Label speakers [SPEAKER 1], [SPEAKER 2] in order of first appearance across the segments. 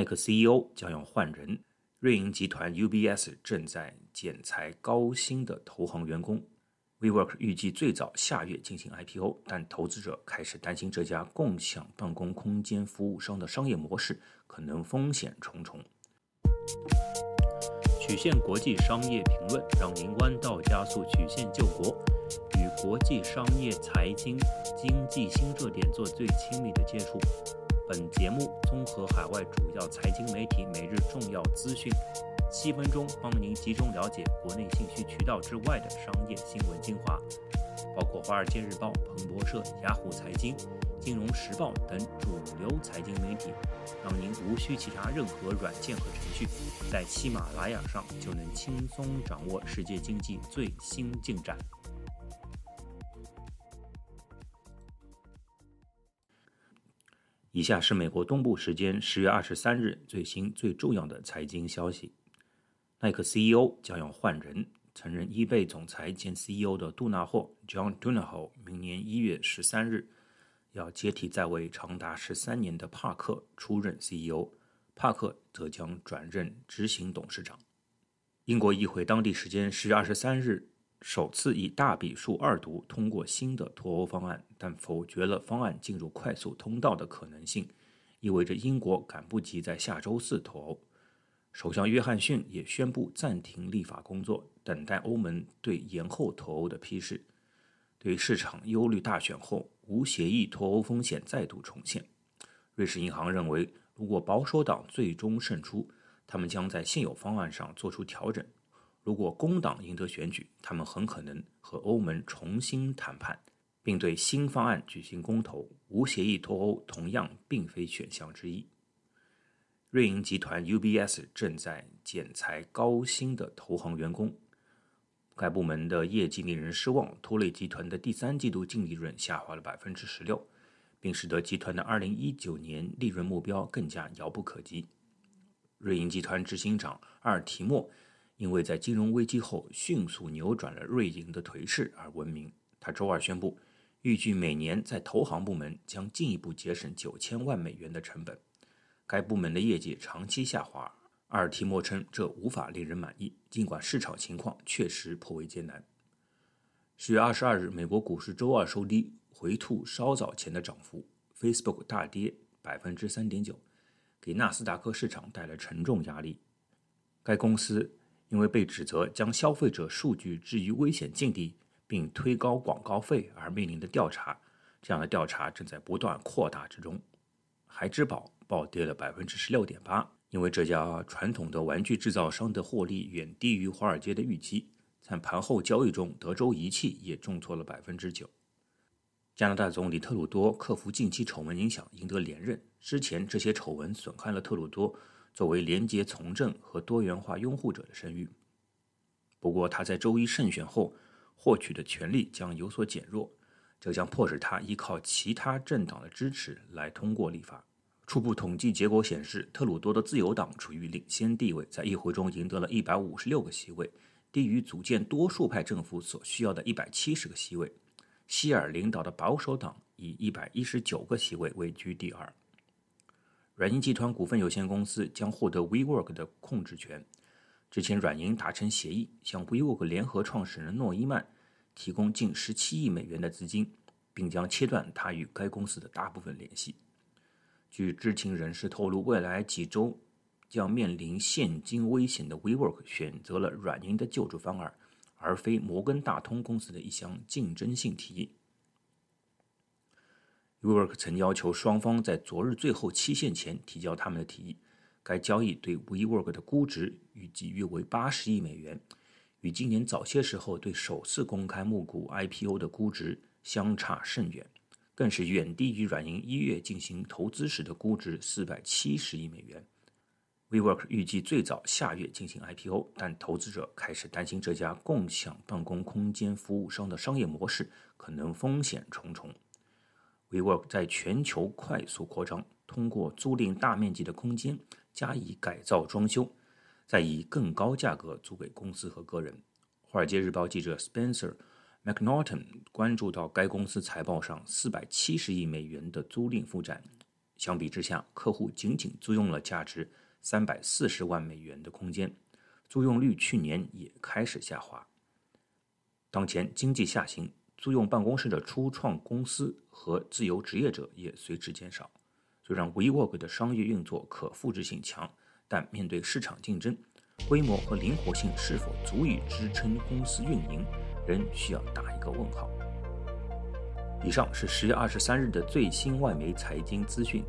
[SPEAKER 1] 耐克 CEO 将要换人，瑞银集团 UBS 正在减裁高薪的投行员工。WeWork 预计最早下月进行 IPO，但投资者开始担心这家共享办公空间服务商的商业模式可能风险重重。曲线国际商业评论让您弯道加速曲线救国，与国际商业、财经、经济新热点做最亲密的接触。本节目综合海外主要财经媒体每日重要资讯。七分钟帮您集中了解国内信息渠道之外的商业新闻精华，包括《华尔街日报》、彭博社、雅虎财经、金融时报等主流财经媒体，让您无需其他任何软件和程序，在喜马拉雅上就能轻松掌握世界经济最新进展。以下是美国东部时间十月二十三日最新最重要的财经消息。耐克 CEO 将要换人，曾任 eBay 总裁兼 CEO 的杜纳霍 （John Donahoe） 明年一月十三日要接替在位长达十三年的帕克出任 CEO，帕克则将转任执行董事长。英国议会当地时间十月二十三日首次以大比数二读通过新的脱欧方案，但否决了方案进入快速通道的可能性，意味着英国赶不及在下周四脱欧。首相约翰逊也宣布暂停立法工作，等待欧盟对延后脱欧的批示。对市场忧虑大选后无协议脱欧风险再度重现，瑞士银行认为，如果保守党最终胜出，他们将在现有方案上做出调整；如果工党赢得选举，他们很可能和欧盟重新谈判，并对新方案举行公投。无协议脱欧同样并非选项之一。瑞银集团 UBS 正在减裁高薪的投行员工，该部门的业绩令人失望，拖累集团的第三季度净利润下滑了百分之十六，并使得集团的二零一九年利润目标更加遥不可及。瑞银集团执行长阿尔提莫因为在金融危机后迅速扭转了瑞银的颓势而闻名。他周二宣布，预计每年在投行部门将进一步节省九千万美元的成本。该部门的业绩长期下滑，阿尔提莫称这无法令人满意。尽管市场情况确实颇为艰难。十月二十二日，美国股市周二收低，回吐稍早前的涨幅。Facebook 大跌百分之三点九，给纳斯达克市场带来沉重压力。该公司因为被指责将消费者数据置于危险境地，并推高广告费而面临的调查，这样的调查正在不断扩大之中。孩之宝。暴跌了百分之十六点八，因为这家传统的玩具制造商的获利远低于华尔街的预期。在盘后交易中，德州仪器也重挫了百分之九。加拿大总理特鲁多克服近期丑闻影响，赢得连任。之前这些丑闻损害了特鲁多作为廉洁从政和多元化拥护者的声誉。不过，他在周一胜选后获取的权力将有所减弱，这将迫使他依靠其他政党的支持来通过立法。初步统计结果显示，特鲁多的自由党处于领先地位，在议会中赢得了一百五十六个席位，低于组建多数派政府所需要的一百七十个席位。希尔领导的保守党以一百一十九个席位位居第二。软银集团股份有限公司将获得 WeWork 的控制权。之前，软银达成协议，向 WeWork 联合创始人诺伊曼提供近十七亿美元的资金，并将切断他与该公司的大部分联系。据知情人士透露，未来几周将面临现金危险的 WeWork 选择了软银的救助方案，而非摩根大通公司的一项竞争性提议。WeWork 曾要求双方在昨日最后期限前提交他们的提议。该交易对 WeWork 的估值预计约为八十亿美元，与今年早些时候对首次公开募股 IPO 的估值相差甚远。更是远低于软银一月进行投资时的估值四百七十亿美元。WeWork 预计最早下月进行 IPO，但投资者开始担心这家共享办公空间服务商的商业模式可能风险重重。WeWork 在全球快速扩张，通过租赁大面积的空间加以改造装修，再以更高价格租给公司和个人。华尔街日报记者 Spencer。McNaughton 关注到该公司财报上四百七十亿美元的租赁负债，相比之下，客户仅仅租用了价值三百四十万美元的空间，租用率去年也开始下滑。当前经济下行，租用办公室的初创公司和自由职业者也随之减少。虽然 WeWork 的商业运作可复制性强，但面对市场竞争，规模和灵活性是否足以支撑公司运营，仍需要打一个问号。以上是十月二十三日的最新外媒财经资讯，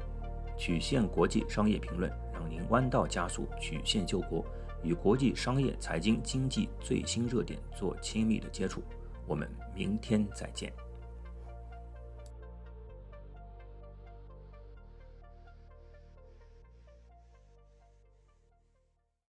[SPEAKER 1] 曲线国际商业评论让您弯道加速，曲线救国，与国际商业、财经、经济最新热点做亲密的接触。我们明天再见。